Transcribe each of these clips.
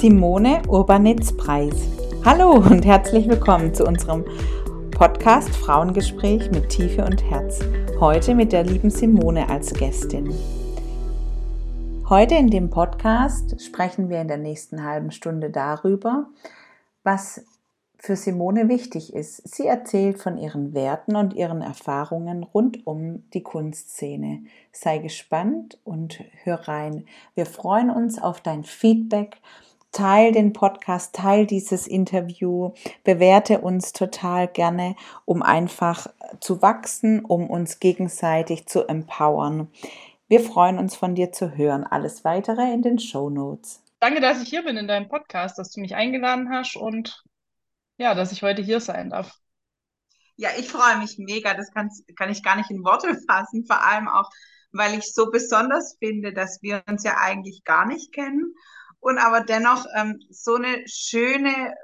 Simone Urbanitz-Preis. Hallo und herzlich willkommen zu unserem Podcast Frauengespräch mit Tiefe und Herz. Heute mit der lieben Simone als Gästin. Heute in dem Podcast sprechen wir in der nächsten halben Stunde darüber, was für Simone wichtig ist. Sie erzählt von ihren Werten und ihren Erfahrungen rund um die Kunstszene. Sei gespannt und hör rein. Wir freuen uns auf dein Feedback. Teil den Podcast, teil dieses Interview, bewerte uns total gerne, um einfach zu wachsen, um uns gegenseitig zu empowern. Wir freuen uns von dir zu hören. Alles weitere in den Show Notes. Danke, dass ich hier bin in deinem Podcast, dass du mich eingeladen hast und ja, dass ich heute hier sein darf. Ja, ich freue mich mega. Das kann, kann ich gar nicht in Worte fassen. Vor allem auch, weil ich so besonders finde, dass wir uns ja eigentlich gar nicht kennen und aber dennoch ähm, so eine schöne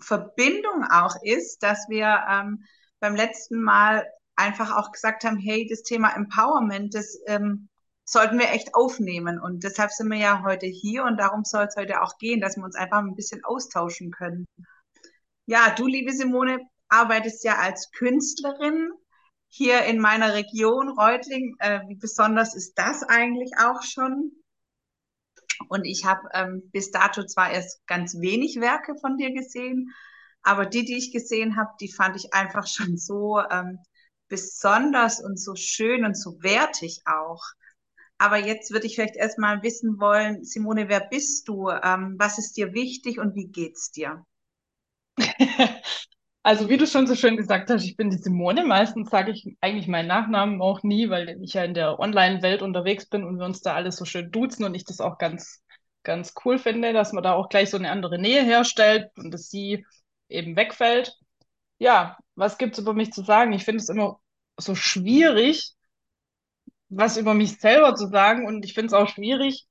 Verbindung auch ist, dass wir ähm, beim letzten Mal einfach auch gesagt haben, hey, das Thema Empowerment, das ähm, sollten wir echt aufnehmen. Und deshalb sind wir ja heute hier und darum soll es heute auch gehen, dass wir uns einfach ein bisschen austauschen können. Ja, du, liebe Simone, arbeitest ja als Künstlerin hier in meiner Region Reutling. Äh, wie besonders ist das eigentlich auch schon? Und ich habe ähm, bis dato zwar erst ganz wenig Werke von dir gesehen, aber die, die ich gesehen habe, die fand ich einfach schon so ähm, besonders und so schön und so wertig auch. Aber jetzt würde ich vielleicht erstmal wissen wollen, Simone, wer bist du? Ähm, was ist dir wichtig und wie geht's dir? Also wie du schon so schön gesagt hast, ich bin die Simone. Meistens sage ich eigentlich meinen Nachnamen auch nie, weil ich ja in der Online-Welt unterwegs bin und wir uns da alles so schön duzen und ich das auch ganz, ganz cool finde, dass man da auch gleich so eine andere Nähe herstellt und dass sie eben wegfällt. Ja, was gibt es über mich zu sagen? Ich finde es immer so schwierig, was über mich selber zu sagen und ich finde es auch schwierig,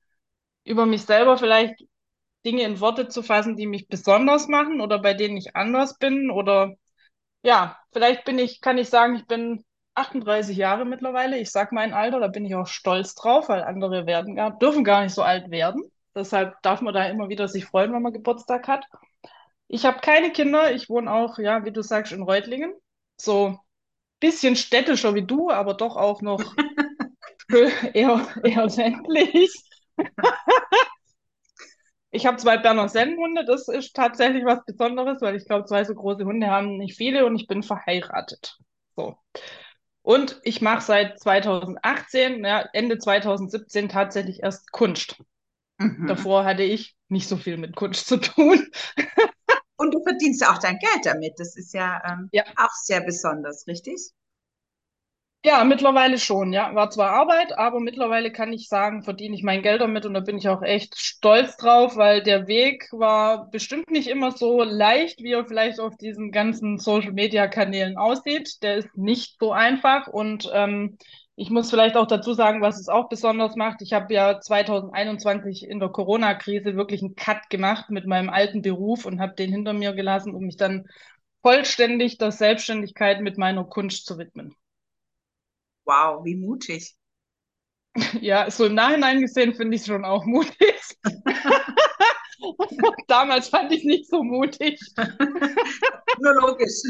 über mich selber vielleicht Dinge in Worte zu fassen, die mich besonders machen oder bei denen ich anders bin oder ja, vielleicht bin ich, kann ich sagen, ich bin 38 Jahre mittlerweile. Ich sag mein Alter, da bin ich auch stolz drauf, weil andere werden gar, dürfen gar nicht so alt werden. Deshalb darf man da immer wieder sich freuen, wenn man Geburtstag hat. Ich habe keine Kinder. Ich wohne auch, ja, wie du sagst, in Reutlingen. So bisschen städtischer wie du, aber doch auch noch eher, eher ländlich. Ich habe zwei Berner Sennenhunde, das ist tatsächlich was Besonderes, weil ich glaube, zwei so große Hunde haben nicht viele und ich bin verheiratet. So. Und ich mache seit 2018, ja, Ende 2017 tatsächlich erst Kunst. Mhm. Davor hatte ich nicht so viel mit Kunst zu tun. Und du verdienst ja auch dein Geld damit. Das ist ja, ähm, ja. auch sehr besonders, richtig? Ja, mittlerweile schon, ja. War zwar Arbeit, aber mittlerweile kann ich sagen, verdiene ich mein Geld damit und da bin ich auch echt stolz drauf, weil der Weg war bestimmt nicht immer so leicht, wie er vielleicht auf diesen ganzen Social-Media-Kanälen aussieht. Der ist nicht so einfach und ähm, ich muss vielleicht auch dazu sagen, was es auch besonders macht. Ich habe ja 2021 in der Corona-Krise wirklich einen Cut gemacht mit meinem alten Beruf und habe den hinter mir gelassen, um mich dann vollständig der Selbstständigkeit mit meiner Kunst zu widmen. Wow, wie mutig. Ja, so im Nachhinein gesehen finde ich es schon auch mutig. Damals fand ich es nicht so mutig. Nur logisch.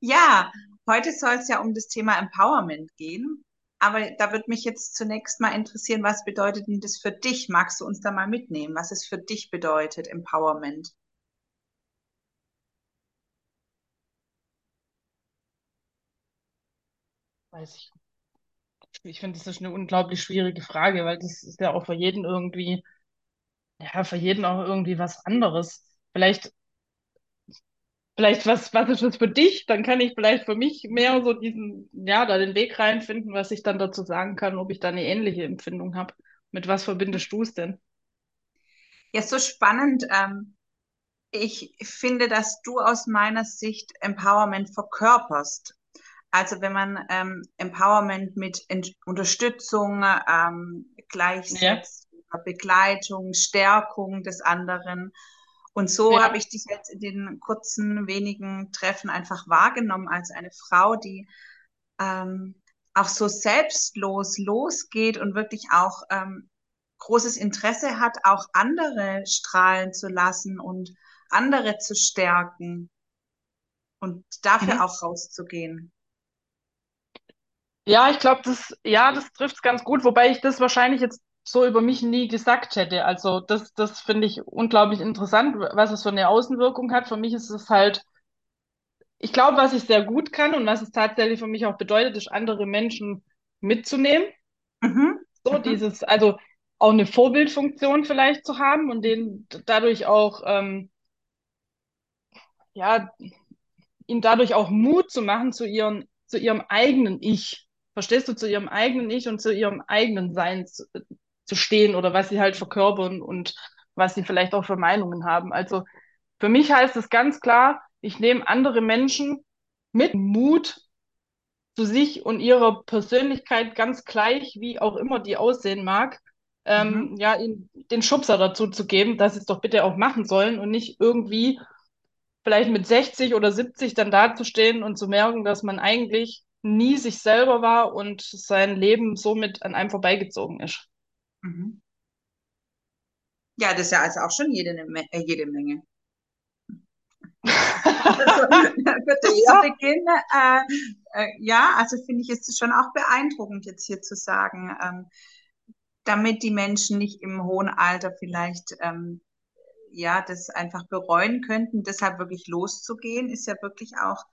ja, heute soll es ja um das Thema Empowerment gehen. Aber da würde mich jetzt zunächst mal interessieren, was bedeutet denn das für dich? Magst du uns da mal mitnehmen, was es für dich bedeutet, Empowerment? Weiß ich. Ich finde, das ist eine unglaublich schwierige Frage, weil das ist ja auch für jeden irgendwie, ja, für jeden auch irgendwie was anderes. Vielleicht, vielleicht was, was ist das für dich? Dann kann ich vielleicht für mich mehr so diesen, ja, da den Weg reinfinden, was ich dann dazu sagen kann, ob ich da eine ähnliche Empfindung habe. Mit was verbindest du es denn? Ja, so spannend. Ähm, ich finde, dass du aus meiner Sicht Empowerment verkörperst. Also wenn man ähm, Empowerment mit Ent Unterstützung ähm, gleichsetzt, ja. Begleitung, Stärkung des anderen. Und so ja. habe ich dich jetzt in den kurzen, wenigen Treffen einfach wahrgenommen als eine Frau, die ähm, auch so selbstlos losgeht und wirklich auch ähm, großes Interesse hat, auch andere strahlen zu lassen und andere zu stärken und dafür Mhm. auch rauszugehen. Ja, ich glaube, das, ja, das trifft es ganz gut, wobei ich das wahrscheinlich jetzt so über mich nie gesagt hätte. Also das, das finde ich unglaublich interessant, was es für eine Außenwirkung hat. Für mich ist es halt, ich glaube, was ich sehr gut kann und was es tatsächlich für mich auch bedeutet, ist, andere Menschen mitzunehmen. Mhm. So, Mhm. dieses, also auch eine Vorbildfunktion vielleicht zu haben und denen dadurch auch, ähm, ja, ihnen dadurch auch Mut zu machen zu ihren, zu ihrem eigenen Ich. Verstehst du, zu ihrem eigenen Ich und zu ihrem eigenen Sein zu, zu stehen oder was sie halt verkörpern und was sie vielleicht auch für Meinungen haben. Also für mich heißt es ganz klar, ich nehme andere Menschen mit Mut zu sich und ihrer Persönlichkeit ganz gleich, wie auch immer die aussehen mag, Mhm. ähm, ja, ihnen den Schubser dazu zu geben, dass sie es doch bitte auch machen sollen und nicht irgendwie vielleicht mit 60 oder 70 dann dazustehen und zu merken, dass man eigentlich nie sich selber war und sein Leben somit an einem vorbeigezogen ist. Mhm. Ja, das ist ja also auch schon jede, Me- äh, jede Menge. Also für zu Ja, Beginn, äh, äh, ja, also finde ich, ist es schon auch beeindruckend, jetzt hier zu sagen, ähm, damit die Menschen nicht im hohen Alter vielleicht ähm, ja das einfach bereuen könnten, deshalb wirklich loszugehen, ist ja wirklich auch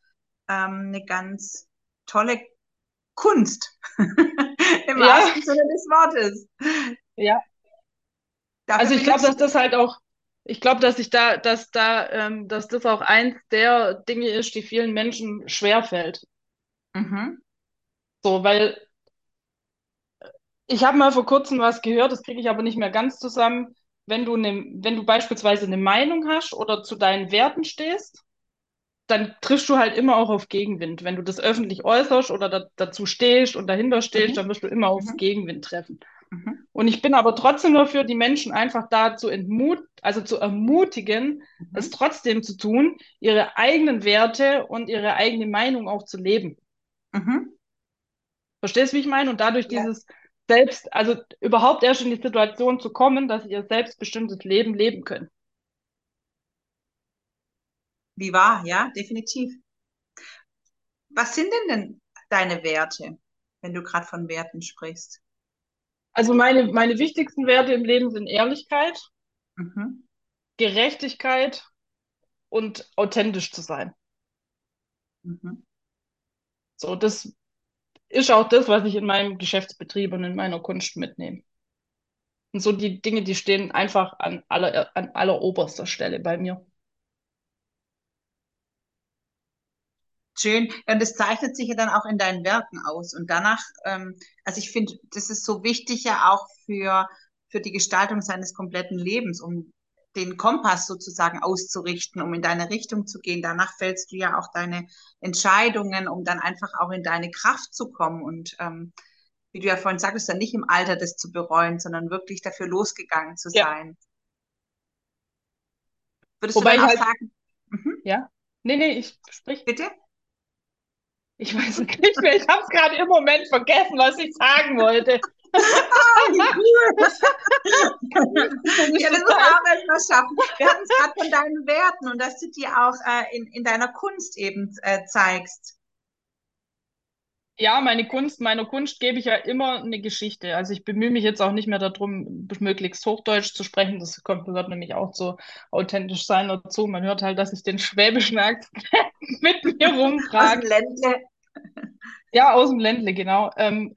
ähm, eine ganz tolle Kunst im ja, wahrsten Sinne des Wortes. ja. Dafür Also ich glaube, dass das halt auch, ich glaube, dass ich da, dass da, ähm, dass das auch eins der Dinge ist, die vielen Menschen schwerfällt. Mhm, So, weil ich habe mal vor kurzem was gehört, das kriege ich aber nicht mehr ganz zusammen. Wenn du ne, wenn du beispielsweise eine Meinung hast oder zu deinen Werten stehst, dann triffst du halt immer auch auf Gegenwind. Wenn du das öffentlich äußerst oder da, dazu stehst und dahinter stehst, dann mhm, wirst du immer auf mhm, Gegenwind treffen. mhm, Und ich bin aber trotzdem dafür, die Menschen einfach dazu entmut, also zu ermutigen, es mhm, trotzdem zu tun, ihre eigenen Werte und ihre eigene Meinung auch zu leben. mhm. Verstehst du, wie ich meine? Und dadurch Ja, dieses selbst, also überhaupt erst in die Situation zu kommen, dass sie ihr selbstbestimmtes Leben leben können. Wie wahr, ja, definitiv. Was sind denn denn deine Werte, wenn du gerade von Werten sprichst? Also meine, meine wichtigsten Werte im Leben sind Ehrlichkeit, Mhm, Gerechtigkeit und authentisch zu sein. mhm. So, das ist auch das, was ich in meinem Geschäftsbetrieb und in meiner Kunst mitnehme. Und so die Dinge, die stehen einfach an aller, an aller oberster Stelle bei mir. Schön. Und das zeichnet sich ja dann auch in deinen Werken aus. Und danach, ähm, also ich finde, das ist so wichtig ja auch für, für die Gestaltung seines kompletten Lebens, um den Kompass sozusagen auszurichten, um in deine Richtung zu gehen. Danach fällst du ja auch deine Entscheidungen, um dann einfach auch in deine Kraft zu kommen und ähm, wie du ja vorhin sagtest, dann nicht im Alter das zu bereuen, sondern wirklich dafür losgegangen zu Ja. sein. Würdest du Wobei dann ich auch halt, sagen, mhm, ja, nee, nee, ich sprich. bitte? Ich weiß nicht mehr. Ich habe es gerade im Moment vergessen, was ich sagen wollte. Ah, cool. Ja, das muss man auch erstmal schaffen. Wir hatten es gerade von deinen Werten und dass du die auch äh, in, in deiner Kunst eben äh, zeigst. Ja, meine Kunst, meiner Kunst gebe ich ja immer eine Geschichte. Also ich bemühe mich jetzt auch nicht mehr darum, möglichst Hochdeutsch zu sprechen. Das kommt, gehört nämlich auch zu authentisch sein dazu. Man hört halt, dass ich den schwäbischen Akzent mit mir Aus dem. Ländle. Ja, aus dem Ländle, genau. Ähm,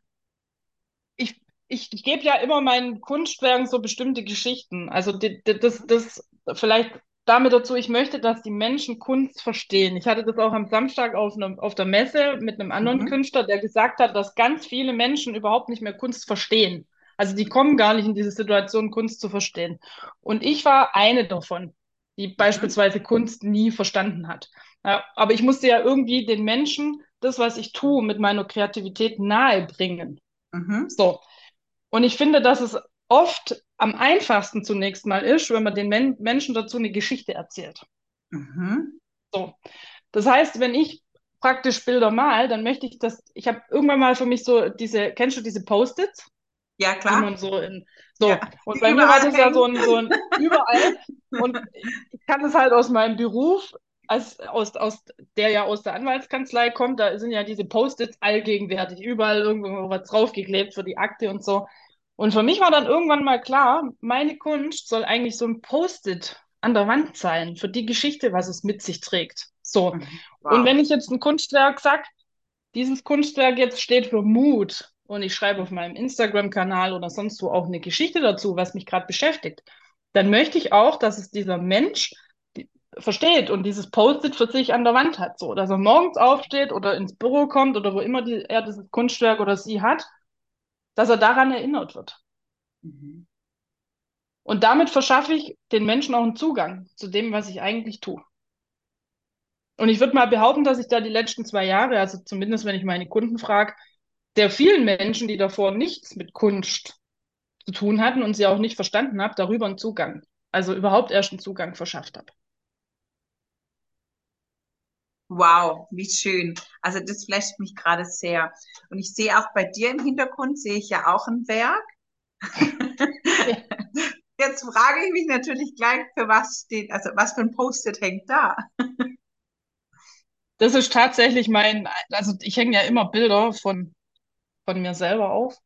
ich, ich, gebe ja immer meinen Kunstwerken so bestimmte Geschichten. Also die, das, das vielleicht damit dazu, ich möchte, dass die Menschen Kunst verstehen. Ich hatte das auch am Samstag auf, einem, auf der Messe mit einem anderen Mhm. Künstler, der gesagt hat, dass ganz viele Menschen überhaupt nicht mehr Kunst verstehen. Also die kommen gar nicht in diese Situation, Kunst zu verstehen. Und ich war eine davon, die Mhm. beispielsweise Kunst nie verstanden hat. Aber ich musste ja irgendwie den Menschen das, was ich tue, mit meiner Kreativität nahebringen. Mhm. So. Und ich finde, dass es oft am einfachsten zunächst mal ist, wenn man den Men Menschen dazu eine Geschichte erzählt. Mhm. So. Das heißt, wenn ich praktisch Bilder mal, dann möchte ich das, ich habe irgendwann mal für mich so diese, kennst du diese Post-its? Ja, klar. Man so in, so. Ja, und bei mir war das ja so ein, so ein überall. und ich kann es halt aus meinem Beruf, als, aus, aus, der ja aus der Anwaltskanzlei kommt, da sind ja diese Post-its allgegenwärtig, überall irgendwo was draufgeklebt für die Akte und so. Und für mich war dann irgendwann mal klar, meine Kunst soll eigentlich so ein Post-it an der Wand sein, für die Geschichte, was es mit sich trägt. So. Mhm. Wow. Und wenn ich jetzt ein Kunstwerk sage, dieses Kunstwerk jetzt steht für Mut und ich schreibe auf meinem Instagram-Kanal oder sonst wo auch eine Geschichte dazu, was mich gerade beschäftigt, dann möchte ich auch, dass es dieser Mensch versteht und dieses Post-it für sich an der Wand hat, so, dass er morgens aufsteht oder ins Büro kommt oder wo immer die, er dieses Kunstwerk oder sie hat, dass er daran erinnert wird. Mhm. Und damit verschaffe ich den Menschen auch einen Zugang zu dem, was ich eigentlich tue. Und ich würde mal behaupten, dass ich da die letzten zwei Jahre, also zumindest wenn ich meine Kunden frage, der vielen Menschen, die davor nichts mit Kunst zu tun hatten und sie auch nicht verstanden habe, darüber einen Zugang, also überhaupt erst einen Zugang verschafft habe. Wow, wie schön. Also das flasht mich gerade sehr. Und ich sehe auch bei dir im Hintergrund, sehe ich ja auch ein Werk. Jetzt frage ich mich natürlich gleich, für was steht, also was für ein Post-it hängt da? Das ist tatsächlich mein, also ich hänge ja immer Bilder von, von mir selber auf.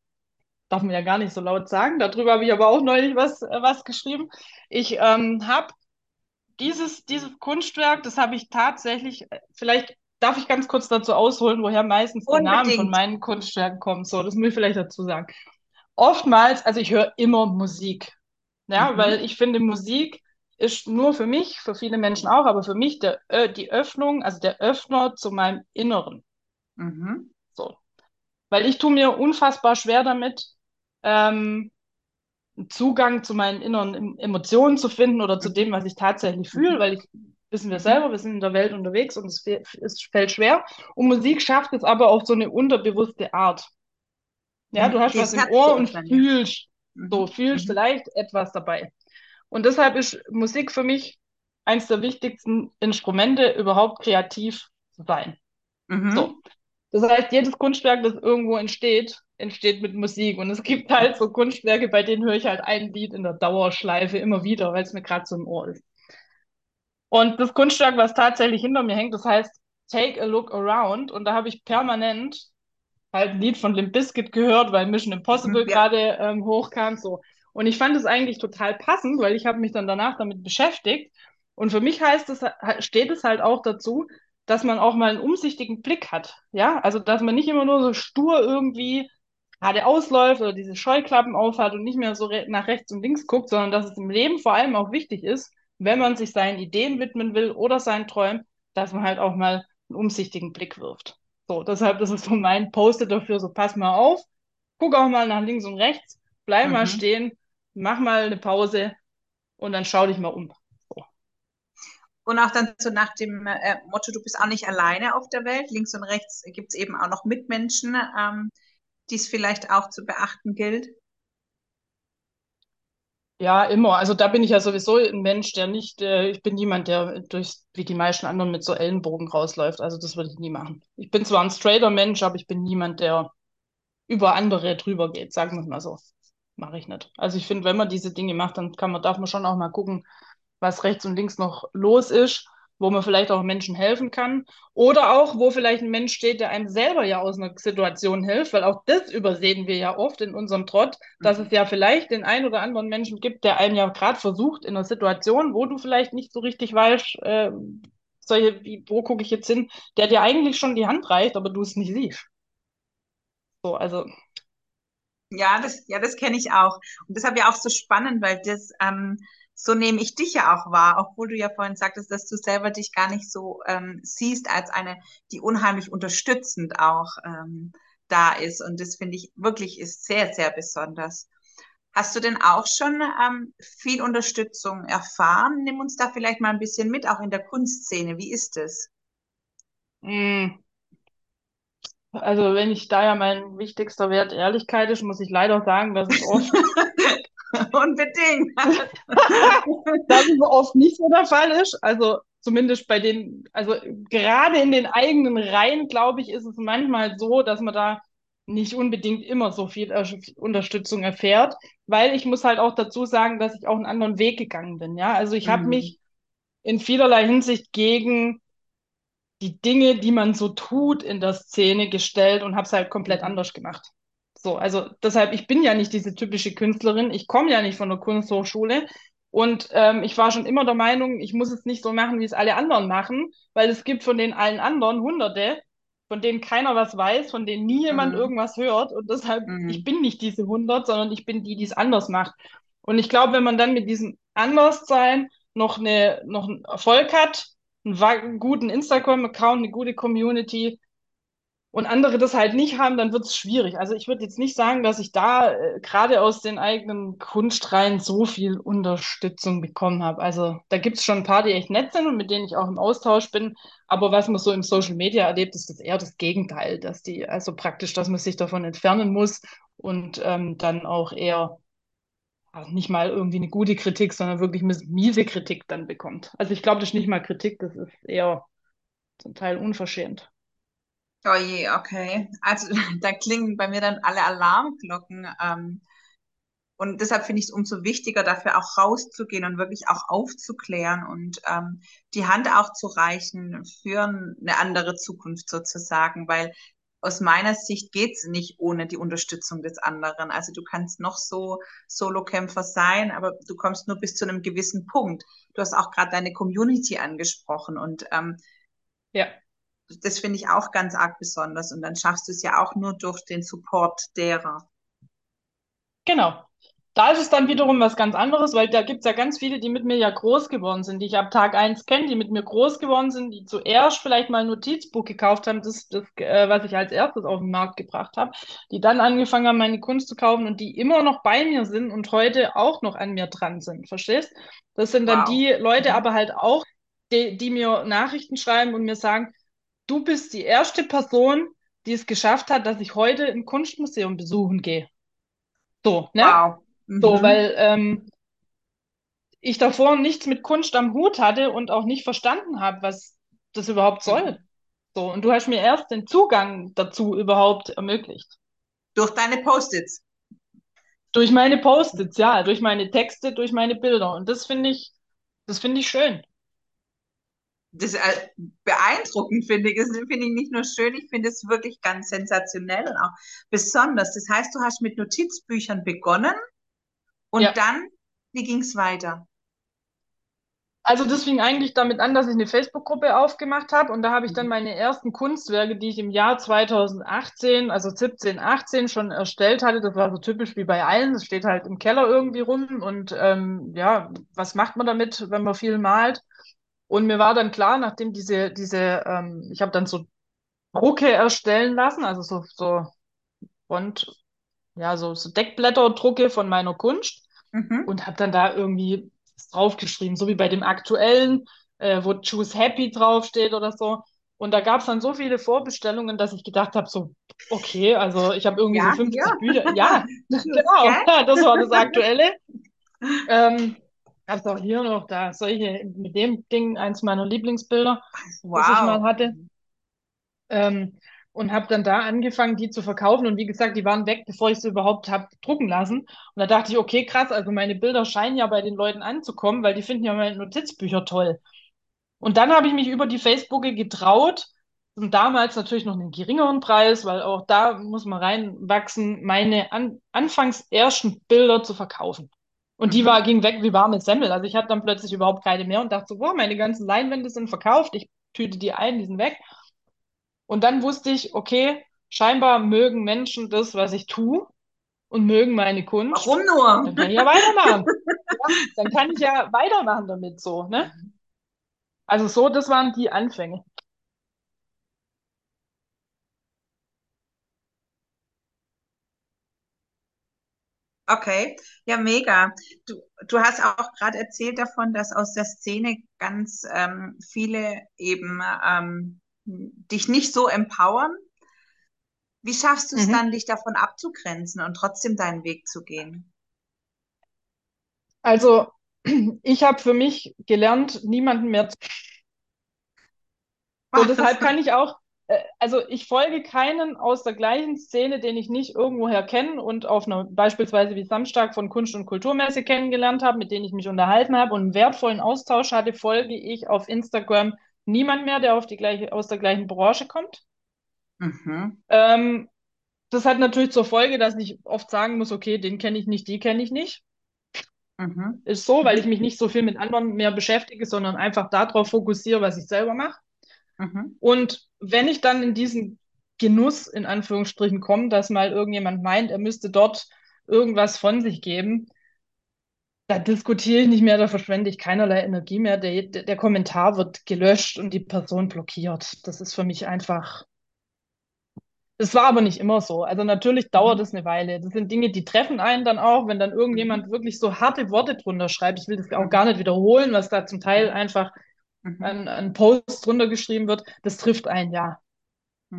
Darf man ja gar nicht so laut sagen. Darüber habe ich aber auch neulich was, äh, was geschrieben. Ich ähm, habe dieses, dieses Kunstwerk, das habe ich tatsächlich, äh, vielleicht darf ich ganz kurz dazu ausholen, woher meistens die Namen von meinen Kunstwerken kommen. So, das muss ich vielleicht dazu sagen. Oftmals, also ich höre immer Musik. Ja, mhm. weil ich finde, Musik ist nur für mich, für viele Menschen auch, aber für mich der, äh, die Öffnung, also der Öffner zu meinem Inneren. Mhm. So. Weil ich tue mir unfassbar schwer damit, ähm, Zugang zu meinen inneren Emotionen zu finden oder zu dem, was ich tatsächlich fühle, weil ich, wissen wir selber, wir sind in der Welt unterwegs und es, es fällt schwer. Und Musik schafft es aber auf so eine unterbewusste Art. Ja, du hast was im Ohr und fühlst, so fühlst mhm. vielleicht etwas dabei. Und deshalb ist Musik für mich eines der wichtigsten Instrumente, überhaupt kreativ zu sein. Mhm. So. Das heißt, jedes Kunstwerk, das irgendwo entsteht, entsteht mit Musik. Und es gibt halt so Kunstwerke, bei denen höre ich halt ein Lied in der Dauerschleife immer wieder, weil es mir gerade so im Ohr ist. Und das Kunstwerk, was tatsächlich hinter mir hängt, das heißt Take a Look Around. Und da habe ich permanent halt ein Lied von Limp Bizkit gehört, weil Mission Impossible mhm, ja. gerade ähm, hochkam. So. Und ich fand es eigentlich total passend, weil ich habe mich dann danach damit beschäftigt. Und für mich heißt es, steht es halt auch dazu, dass man auch mal einen umsichtigen Blick hat. Ja, also dass man nicht immer nur so stur irgendwie gerade ausläuft oder diese Scheuklappen aufhat und nicht mehr so re nach rechts und links guckt, sondern dass es im Leben vor allem auch wichtig ist, wenn man sich seinen Ideen widmen will oder seinen Träumen, dass man halt auch mal einen umsichtigen Blick wirft. So, deshalb ist es so mein Post dafür, so pass mal auf, guck auch mal nach links und rechts, bleib mhm. mal stehen, mach mal eine Pause und dann schau dich mal um. So. Und auch dann so nach dem äh, Motto, du bist auch nicht alleine auf der Welt. Links und rechts gibt es eben auch noch Mitmenschen, ähm, die es vielleicht auch zu beachten gilt. Ja, immer. Also da bin ich ja sowieso ein Mensch, der nicht, äh, ich bin niemand, der durch, wie die meisten anderen mit so Ellenbogen rausläuft. Also das würde ich nie machen. Ich bin zwar ein straighter Mensch, aber ich bin niemand, der über andere drüber geht, sagen wir mal so mache ich nicht. Also ich finde, wenn man diese Dinge macht, dann kann man, darf man schon auch mal gucken, was rechts und links noch los ist, wo man vielleicht auch Menschen helfen kann. Oder auch, wo vielleicht ein Mensch steht, der einem selber ja aus einer Situation hilft, weil auch das übersehen wir ja oft in unserem Trott, dass mhm. es ja vielleicht den einen oder anderen Menschen gibt, der einen ja gerade versucht in einer Situation, wo du vielleicht nicht so richtig weißt, äh, solche, wie, wo gucke ich jetzt hin, der dir eigentlich schon die Hand reicht, aber du es nicht siehst. So, also ja, das, ja, das kenne ich auch. Und deshalb ja auch so spannend, weil das, ähm, so nehme ich dich ja auch wahr, obwohl du ja vorhin sagtest, dass du selber dich gar nicht so ähm, siehst als eine, die unheimlich unterstützend auch ähm, da ist. Und das finde ich wirklich ist sehr, sehr besonders. Hast du denn auch schon ähm, viel Unterstützung erfahren? Nimm uns da vielleicht mal ein bisschen mit, auch in der Kunstszene. Wie ist es? Mm, also wenn ich da ja mein wichtigster Wert Ehrlichkeit ist, muss ich leider sagen, dass es oft Unbedingt. dass es oft nicht so der Fall ist. Also zumindest bei den, also gerade in den eigenen Reihen, glaube ich, ist es manchmal so, dass man da nicht unbedingt immer so viel Unterstützung erfährt, weil ich muss halt auch dazu sagen, dass ich auch einen anderen Weg gegangen bin. Ja, also ich habe Mhm. mich in vielerlei Hinsicht gegen die Dinge, die man so tut in der Szene gestellt und habe es halt komplett anders gemacht. So, also deshalb, ich bin ja nicht diese typische Künstlerin, ich komme ja nicht von der Kunsthochschule und ähm, ich war schon immer der Meinung, ich muss es nicht so machen, wie es alle anderen machen, weil es gibt von den allen anderen Hunderte, von denen keiner was weiß, von denen nie jemand Mhm. irgendwas hört und deshalb, ich Mhm. bin nicht diese hundert, sondern ich bin die, die es anders macht. Und ich glaube, wenn man dann mit diesem Anderssein noch eine, noch einen Erfolg hat, einen guten Instagram-Account, eine gute Community und andere das halt nicht haben, dann wird es schwierig. Also ich würde jetzt nicht sagen, dass ich da äh, gerade aus den eigenen Kunstreihen so viel Unterstützung bekommen habe. Also da gibt es schon ein paar, die echt nett sind und mit denen ich auch im Austausch bin. Aber was man so im Social Media erlebt, ist das eher das Gegenteil, dass die, also praktisch, dass man sich davon entfernen muss und ähm, dann auch eher also nicht mal irgendwie eine gute Kritik, sondern wirklich miese Kritik dann bekommt. Also ich glaube, das ist nicht mal Kritik, das ist eher zum Teil unverschämt. Oh je, okay. Also da klingen bei mir dann alle Alarmglocken. Ähm, und deshalb finde ich es umso wichtiger, dafür auch rauszugehen und wirklich auch aufzuklären und ähm, die Hand auch zu reichen für eine andere Zukunft sozusagen, weil aus meiner Sicht geht's nicht ohne die Unterstützung des anderen. Also du kannst noch so Solokämpfer sein, aber du kommst nur bis zu einem gewissen Punkt. Du hast auch gerade deine Community angesprochen und ähm, Ja. Das finde ich auch ganz arg besonders. Und dann schaffst du es ja auch nur durch den Support derer. Genau. Da ist es dann wiederum was ganz anderes, weil da gibt es ja ganz viele, die mit mir ja groß geworden sind, die ich ab Tag eins kenne, die mit mir groß geworden sind, die zuerst vielleicht mal ein Notizbuch gekauft haben, das, das äh, was ich als erstes auf den Markt gebracht habe, die dann angefangen haben, meine Kunst zu kaufen und die immer noch bei mir sind und heute auch noch an mir dran sind. Verstehst? Das sind dann Wow. die Leute Mhm. aber halt auch, die, die mir Nachrichten schreiben und mir sagen, du bist die erste Person, die es geschafft hat, dass ich heute ein Kunstmuseum besuchen gehe. So, ne? Wow. So, Mhm. weil ähm, ich davor nichts mit Kunst am Hut hatte und auch nicht verstanden habe, was das überhaupt soll. Mhm. So, und du hast mir erst den Zugang dazu überhaupt ermöglicht. Durch deine Post-its. Durch meine Post-its, ja, durch meine Texte, durch meine Bilder. Und das finde ich, das finde ich schön. Das ist äh, beeindruckend, finde ich. Das finde ich nicht nur schön, ich finde es wirklich ganz sensationell und auch besonders. Das heißt, du hast mit Notizbüchern begonnen und Ja. dann, wie ging es weiter? Also das fing eigentlich damit an, dass ich eine Facebook-Gruppe aufgemacht habe und da habe ich dann Mhm. meine ersten Kunstwerke, die ich im Jahr 2018, also 17, 18 schon erstellt hatte. Das war so typisch wie bei allen. Das steht halt im Keller irgendwie rum und ähm, ja, was macht man damit, wenn man viel malt? Und mir war dann klar, nachdem diese, diese, ähm, ich habe dann so Drucke erstellen lassen, also so, so Front, ja, so, so Deckblätterdrucke von meiner Kunst Mhm. und habe dann da irgendwie draufgeschrieben, so wie bei dem aktuellen, äh, wo Choose Happy draufsteht oder so. Und da gab es dann so viele Vorbestellungen, dass ich gedacht habe, so, okay, also ich habe irgendwie so Ja, 50 hier. Bücher. Ja, genau, das war das Aktuelle. Ähm, hab's auch hier noch da, solche, mit dem Ding, eins meiner Lieblingsbilder, das ich mal Wow. hatte. Ähm, und habe dann da angefangen, die zu verkaufen. Und wie gesagt, die waren weg, bevor ich sie überhaupt habe drucken lassen. Und da dachte ich, okay, krass, also meine Bilder scheinen ja bei den Leuten anzukommen, weil die finden ja meine Notizbücher toll. Und dann habe ich mich über die Facebooke getraut, und damals natürlich noch einen geringeren Preis, weil auch da muss man reinwachsen, meine an, anfangs ersten Bilder zu verkaufen. Und die war, ging weg wie warme Semmel. Also ich hatte dann plötzlich überhaupt keine mehr und dachte so, wow, meine ganzen Leinwände sind verkauft, ich tüte die ein, die sind weg. Und dann wusste ich, okay, scheinbar mögen Menschen das, was ich tue und mögen meine Kunst. Warum nur? Dann kann ich ja weitermachen. Ja, dann kann ich ja weitermachen damit so, ne? Also so, das waren die Anfänge. Okay, ja, mega. Du, du hast auch gerade erzählt davon, dass aus der Szene ganz ähm, viele eben ähm, dich nicht so empowern. Wie schaffst du es Mhm. dann, dich davon abzugrenzen und trotzdem deinen Weg zu gehen? Also ich habe für mich gelernt, niemanden mehr zu. So, deshalb kann ich auch, also ich folge keinen aus der gleichen Szene, den ich nicht irgendwoher kenne und auf einer beispielsweise wie Samstag von Kunst- und Kulturmesse kennengelernt habe, mit denen ich mich unterhalten habe und einen wertvollen Austausch hatte, folge ich auf Instagram niemand mehr, der auf die gleiche, aus der gleichen Branche kommt. Mhm. Ähm, das hat natürlich zur Folge, dass ich oft sagen muss, okay, den kenne ich nicht, die kenne ich nicht. Mhm. Ist so, weil ich mich nicht so viel mit anderen mehr beschäftige, sondern einfach darauf fokussiere, was ich selber mache. Mhm. Und wenn ich dann in diesen Genuss in Anführungsstrichen komme, dass mal irgendjemand meint, er müsste dort irgendwas von sich geben, da diskutiere ich nicht mehr, da verschwende ich keinerlei Energie mehr. Der, der Kommentar wird gelöscht und die Person blockiert. Das ist für mich einfach. Das war aber nicht immer so. Also natürlich dauert es eine Weile. Das sind Dinge, die treffen einen dann auch, wenn dann irgendjemand wirklich so harte Worte drunter schreibt. Ich will das auch gar nicht wiederholen, was da zum Teil einfach mhm. an, an Post drunter geschrieben wird. Das trifft einen, ja.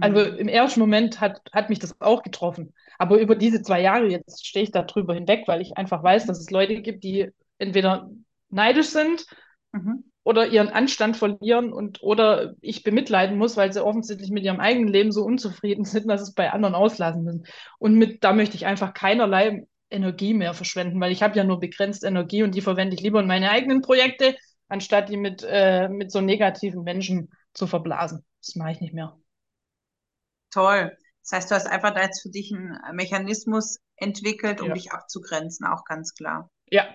Also mhm. im ersten Moment hat, hat mich das auch getroffen. Aber über diese zwei Jahre jetzt stehe ich da drüber hinweg, weil ich einfach weiß, dass es Leute gibt, die entweder neidisch sind mhm. oder ihren Anstand verlieren und oder ich bemitleiden muss, weil sie offensichtlich mit ihrem eigenen Leben so unzufrieden sind, dass es bei anderen auslassen müssen. Und mit da möchte ich einfach keinerlei Energie mehr verschwenden, weil ich habe ja nur begrenzt Energie und die verwende ich lieber in meine eigenen Projekte, anstatt die mit, äh, mit so negativen Menschen zu verblasen. Das mache ich nicht mehr. Toll. Das heißt, du hast einfach da jetzt für dich einen Mechanismus entwickelt, um ja. dich abzugrenzen, auch ganz klar. Ja.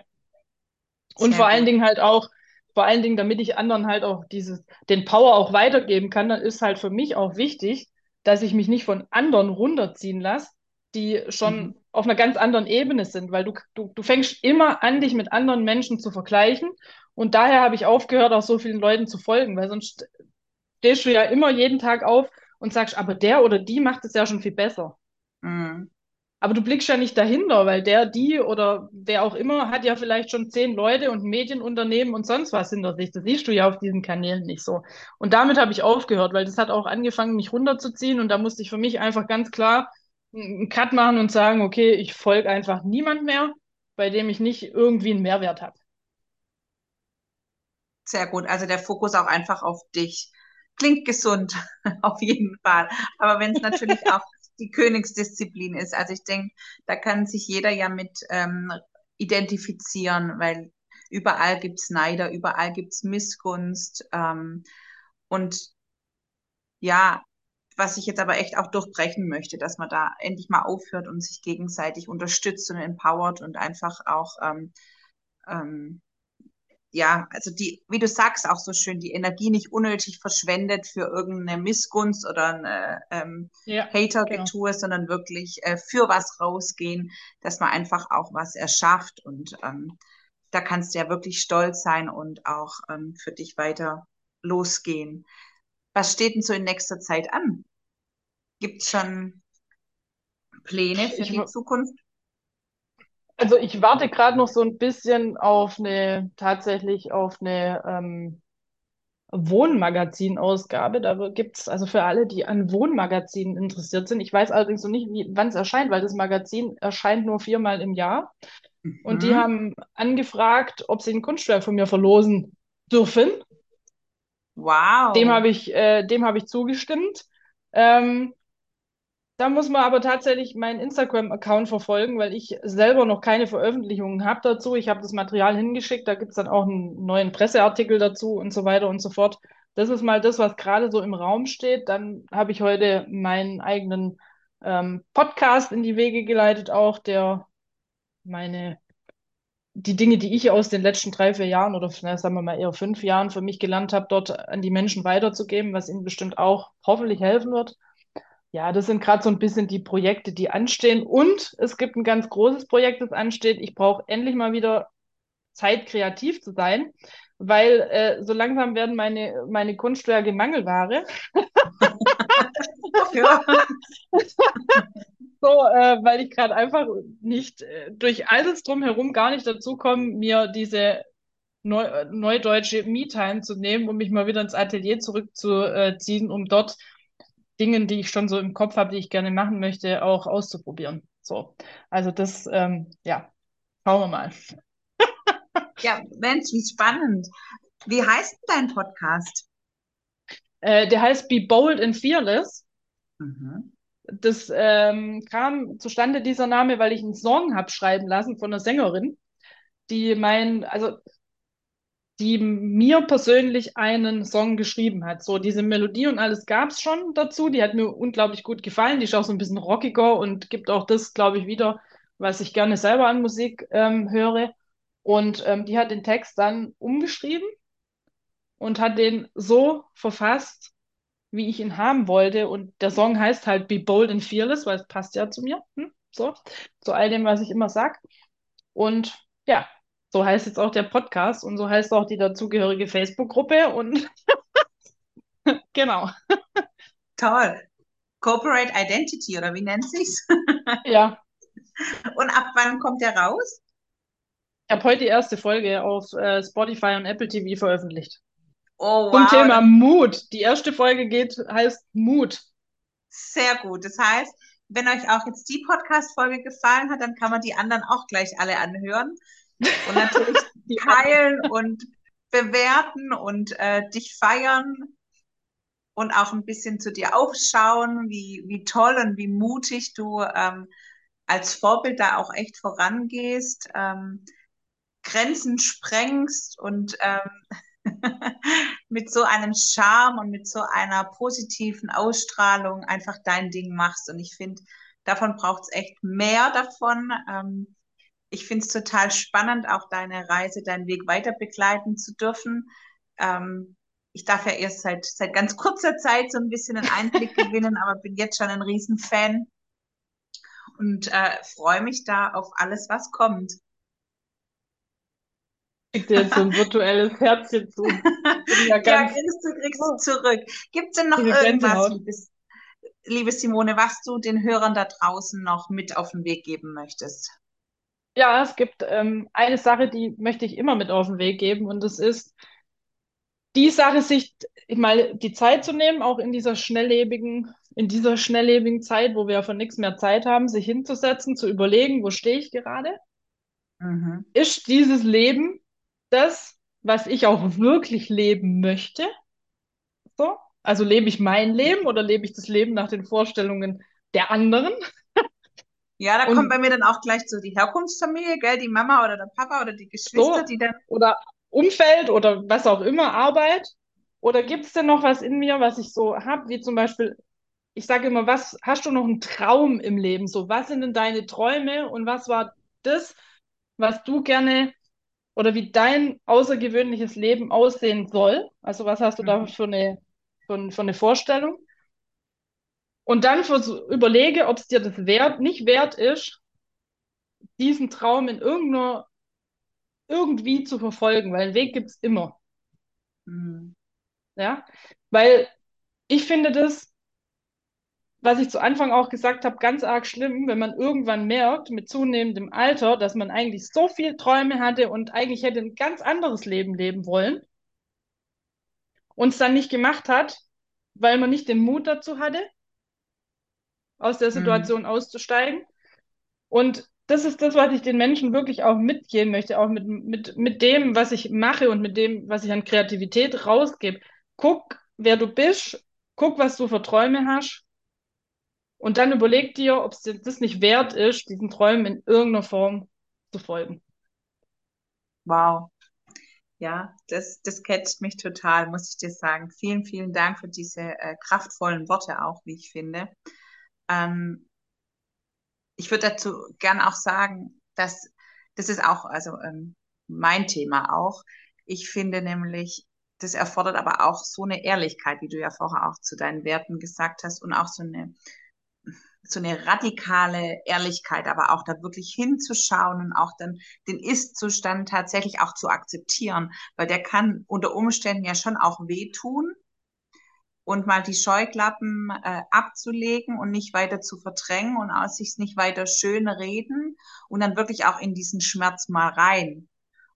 Und Sehr vor gut. allen Dingen halt auch, vor allen Dingen, damit ich anderen halt auch dieses, den Power auch weitergeben kann, dann ist halt für mich auch wichtig, dass ich mich nicht von anderen runterziehen lasse, die schon mhm. auf einer ganz anderen Ebene sind, weil du, du, du fängst immer an, dich mit anderen Menschen zu vergleichen. Und daher habe ich aufgehört, auch so vielen Leuten zu folgen, weil sonst stehst du ja immer jeden Tag auf und sagst, aber der oder die macht es ja schon viel besser. Mhm. Aber du blickst ja nicht dahinter, weil der, die oder wer auch immer hat ja vielleicht schon zehn Leute und Medienunternehmen und sonst was hinter sich. Das siehst du ja auf diesen Kanälen nicht so. Und damit habe ich aufgehört, weil das hat auch angefangen, mich runterzuziehen und da musste ich für mich einfach ganz klar einen Cut machen und sagen, okay, ich folge einfach niemand mehr, bei dem ich nicht irgendwie einen Mehrwert habe. Sehr gut. Also der Fokus auch einfach auf dich. Klingt gesund, auf jeden Fall. Aber wenn es natürlich auch die Königsdisziplin ist, also ich denke, da kann sich jeder ja mit ähm, identifizieren, weil überall gibt's Neider, überall gibt's Missgunst. Ähm, und ja, was ich jetzt aber echt auch durchbrechen möchte, dass man da endlich mal aufhört und sich gegenseitig unterstützt und empowert und einfach auch ähm, ähm, ja, also die, wie du sagst, auch so schön, die Energie nicht unnötig verschwendet für irgendeine Missgunst oder eine ähm, ja, Hater-Getue, genau. sondern wirklich äh, für was rausgehen, dass man einfach auch was erschafft und ähm, da kannst du ja wirklich stolz sein und auch ähm, für dich weiter losgehen. Was steht denn so in nächster Zeit an? Gibt es schon Pläne für ich die Zukunft? Also ich warte gerade noch so ein bisschen auf eine, tatsächlich auf eine ähm, Wohnmagazin-Ausgabe. Da gibt es also für alle, die an Wohnmagazinen interessiert sind. Ich weiß allerdings noch nicht, wann es erscheint, weil das Magazin erscheint nur viermal im Jahr. Mhm. Und die mhm. haben angefragt, ob sie ein Kunstwerk von mir verlosen dürfen. Wow. Dem habe ich, äh, dem habe ich zugestimmt. Ähm, da muss man aber tatsächlich meinen Instagram-Account verfolgen, weil ich selber noch keine Veröffentlichungen habe dazu. Ich habe das Material hingeschickt, da gibt es dann auch einen neuen Presseartikel dazu und so weiter und so fort. Das ist mal das, was gerade so im Raum steht. Dann habe ich heute meinen eigenen ähm, Podcast in die Wege geleitet, auch der meine die Dinge, die ich aus den letzten drei, vier Jahren oder sagen wir mal eher fünf Jahren für mich gelernt habe, dort an die Menschen weiterzugeben, was ihnen bestimmt auch hoffentlich helfen wird. Ja, das sind gerade so ein bisschen die Projekte, die anstehen. Und es gibt ein ganz großes Projekt, das ansteht. Ich brauche endlich mal wieder Zeit, kreativ zu sein, weil äh, so langsam werden meine, meine Kunstwerke Mangelware. ja. so, äh, weil ich gerade einfach nicht äh, durch alles drumherum gar nicht dazu komme, mir diese neu, äh, neudeutsche Me-Time zu nehmen, um mich mal wieder ins Atelier zurückzuziehen, um dort Dingen, die ich schon so im Kopf habe, die ich gerne machen möchte, auch auszuprobieren. So, also das, ähm, ja, schauen wir mal. ja, Mensch, wie spannend. Wie heißt dein Podcast? Äh, der heißt Be Bold and Fearless. Mhm. Das ähm, kam zustande, dieser Name, weil ich einen Song habe schreiben lassen von einer Sängerin, die mein, also die mir persönlich einen Song geschrieben hat. So, diese Melodie und alles gab es schon dazu. Die hat mir unglaublich gut gefallen. Die ist auch so ein bisschen rockiger und gibt auch das, glaube ich, wieder, was ich gerne selber an Musik ähm, höre. Und ähm, die hat den Text dann umgeschrieben und hat den so verfasst, wie ich ihn haben wollte. Und der Song heißt halt Be Bold and Fearless, weil es passt ja zu mir. Hm? So, zu all dem, was ich immer sag. Und ja, so heißt jetzt auch der Podcast und so heißt auch die dazugehörige Facebook-Gruppe und genau. Toll. Corporate Identity oder wie nennt sich's? ja. Und ab wann kommt der raus? Ich habe heute die erste Folge auf äh, Spotify und Apple TV veröffentlicht. Oh, wow. Zum Thema Mut. Die erste Folge geht, heißt Mut. Sehr gut. Das heißt, wenn euch auch jetzt die Podcast-Folge gefallen hat, dann kann man die anderen auch gleich alle anhören. Und natürlich teilen und bewerten und äh, dich feiern und auch ein bisschen zu dir aufschauen, wie, wie toll und wie mutig du ähm, als Vorbild da auch echt vorangehst, ähm, Grenzen sprengst und ähm, mit so einem Charme und mit so einer positiven Ausstrahlung einfach dein Ding machst. Und ich finde, davon braucht es echt mehr davon. Ähm, ich finde es total spannend, auch deine Reise, deinen Weg weiter begleiten zu dürfen. Ähm, ich darf ja erst seit, seit ganz kurzer Zeit so ein bisschen einen Einblick gewinnen, aber bin jetzt schon ein Riesenfan und äh, freue mich da auf alles, was kommt. Ich dir jetzt so ein virtuelles Herzchen zu. Ja, ja, kriegst du, kriegst du zurück. Gibt es denn noch irgendwas, liebes, liebe Simone, was du den Hörern da draußen noch mit auf den Weg geben möchtest? Ja, es gibt ähm, eine Sache, die möchte ich immer mit auf den Weg geben und das ist die Sache, sich mal die Zeit zu nehmen, auch in dieser schnelllebigen, in dieser schnelllebigen Zeit, wo wir ja von nichts mehr Zeit haben, sich hinzusetzen, zu überlegen, wo stehe ich gerade? Mhm. Ist dieses Leben das, was ich auch wirklich leben möchte? So? Also lebe ich mein Leben oder lebe ich das Leben nach den Vorstellungen der anderen? Ja, da und, kommt bei mir dann auch gleich so die Herkunftsfamilie, gell, die Mama oder der Papa oder die Geschwister, so, die dann. Oder Umfeld oder was auch immer, Arbeit. Oder gibt es denn noch was in mir, was ich so habe, wie zum Beispiel, ich sage immer, was hast du noch einen Traum im Leben? So, was sind denn deine Träume und was war das, was du gerne oder wie dein außergewöhnliches Leben aussehen soll? Also, was hast du mhm. da für eine, für, für eine Vorstellung? Und dann überlege, ob es dir das wert, nicht wert ist, diesen Traum in irgendeiner, irgendwie zu verfolgen, weil einen Weg gibt es immer. Mhm. Ja, weil ich finde das, was ich zu Anfang auch gesagt habe, ganz arg schlimm, wenn man irgendwann merkt, mit zunehmendem Alter, dass man eigentlich so viel Träume hatte und eigentlich hätte ein ganz anderes Leben leben wollen und es dann nicht gemacht hat, weil man nicht den Mut dazu hatte aus der mhm. Situation mhm. auszusteigen. Und das ist das, was ich den Menschen wirklich auch mitgeben möchte, auch mit, mit, mit dem, was ich mache und mit dem, was ich an Kreativität rausgebe. Guck, wer du bist, guck, was du für Träume hast und dann überleg dir, ob es dir das nicht wert ist, diesen Träumen in irgendeiner Form zu folgen. Wow. Ja, das, das catcht mich total, muss ich dir sagen. Vielen, vielen Dank für diese äh, kraftvollen Worte auch, wie ich finde. Ähm, ich würde dazu gern auch sagen, dass das ist auch, also ähm, mein Thema auch. Ich finde nämlich, das erfordert aber auch so eine Ehrlichkeit, wie du ja vorher auch zu deinen Werten gesagt hast und auch so eine so eine radikale Ehrlichkeit, aber auch da wirklich hinzuschauen und auch dann den Ist-Zustand tatsächlich auch zu akzeptieren, weil der kann unter Umständen ja schon auch wehtun und mal die Scheuklappen äh, abzulegen und nicht weiter zu verdrängen und aus sich nicht weiter schön reden und dann wirklich auch in diesen Schmerz mal rein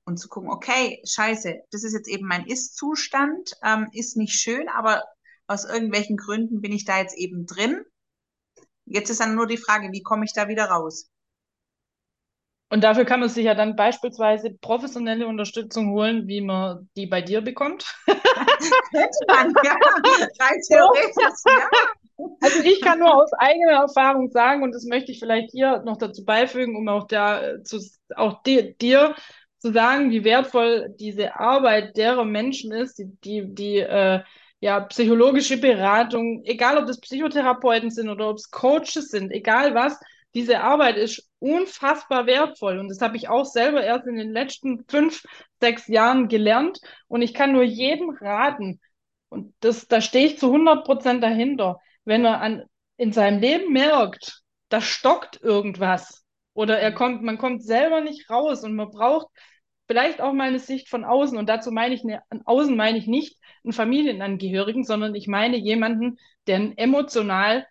und zu gucken, okay, scheiße, das ist jetzt eben mein Ist-Zustand, ähm, ist nicht schön, aber aus irgendwelchen Gründen bin ich da jetzt eben drin. Jetzt ist dann nur die Frage, wie komme ich da wieder raus? Und dafür kann man sich ja dann beispielsweise professionelle Unterstützung holen, wie man die bei dir bekommt. Könnte man, ja. Rein theoretisch, ja. Also ich kann nur aus eigener Erfahrung sagen, und das möchte ich vielleicht hier noch dazu beifügen, um auch, da, zu, auch dir, dir zu sagen, wie wertvoll diese Arbeit derer Menschen ist, die, die, die äh, ja, psychologische Beratung, egal ob das Psychotherapeuten sind oder ob es Coaches sind, egal was, diese Arbeit ist unfassbar wertvoll. Und das habe ich auch selber erst in den letzten fünf, sechs Jahren gelernt. Und ich kann nur jedem raten, und das, da stehe ich zu 100 Prozent dahinter, wenn er an, in seinem Leben merkt, da stockt irgendwas oder er kommt, man kommt selber nicht raus und man braucht vielleicht auch mal eine Sicht von außen. Und dazu meine ich, an außen meine ich nicht einen Familienangehörigen, sondern ich meine jemanden, der emotional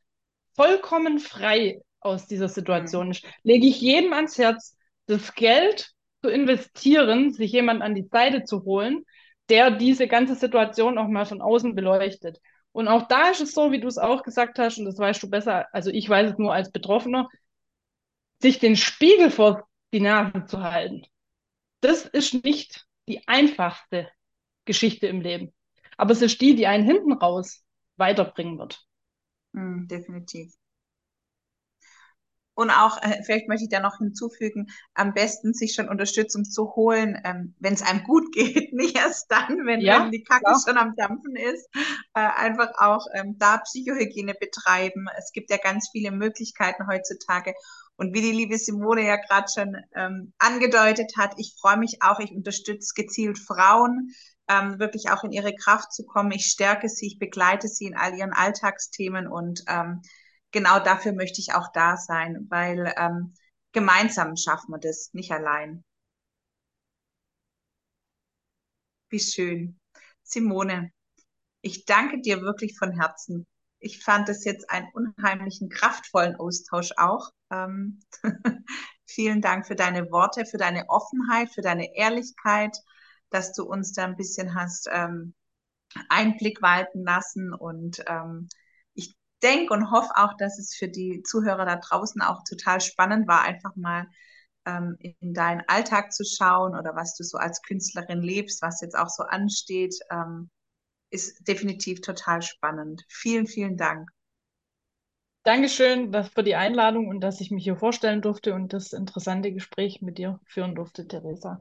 vollkommen frei aus dieser Situation ist. Lege ich jedem ans Herz, das Geld zu investieren, sich jemand an die Seite zu holen, der diese ganze Situation auch mal von außen beleuchtet. Und auch da ist es so, wie du es auch gesagt hast, und das weißt du besser, also ich weiß es nur als Betroffener, sich den Spiegel vor die Nase zu halten. Das ist nicht die einfachste Geschichte im Leben. Aber es ist die, die einen hinten raus weiterbringen wird. Mm, definitiv. Und auch, äh, vielleicht möchte ich da noch hinzufügen, am besten sich schon Unterstützung zu holen, ähm, wenn es einem gut geht, nicht erst dann, wenn, ja, wenn die Kacke klar. schon am Dampfen ist. Äh, einfach auch ähm, da Psychohygiene betreiben. Es gibt ja ganz viele Möglichkeiten heutzutage. Und wie die liebe Simone ja gerade schon ähm, angedeutet hat, ich freue mich auch, ich unterstütze gezielt Frauen, ähm, wirklich auch in ihre Kraft zu kommen. Ich stärke sie, ich begleite sie in all ihren Alltagsthemen und ähm, genau dafür möchte ich auch da sein, weil ähm, gemeinsam schaffen wir das, nicht allein. Wie schön. Simone, ich danke dir wirklich von Herzen. Ich fand es jetzt einen unheimlichen, kraftvollen Austausch auch. Ähm, vielen Dank für deine Worte, für deine Offenheit, für deine Ehrlichkeit, dass du uns da ein bisschen hast ähm, Einblick walten lassen und ähm, denke und hoffe auch, dass es für die Zuhörer da draußen auch total spannend war, einfach mal ähm, in deinen Alltag zu schauen oder was du so als Künstlerin lebst, was jetzt auch so ansteht, ähm, ist definitiv total spannend. Vielen, vielen Dank. Dankeschön für die Einladung und dass ich mich hier vorstellen durfte und das interessante Gespräch mit dir führen durfte, Theresa.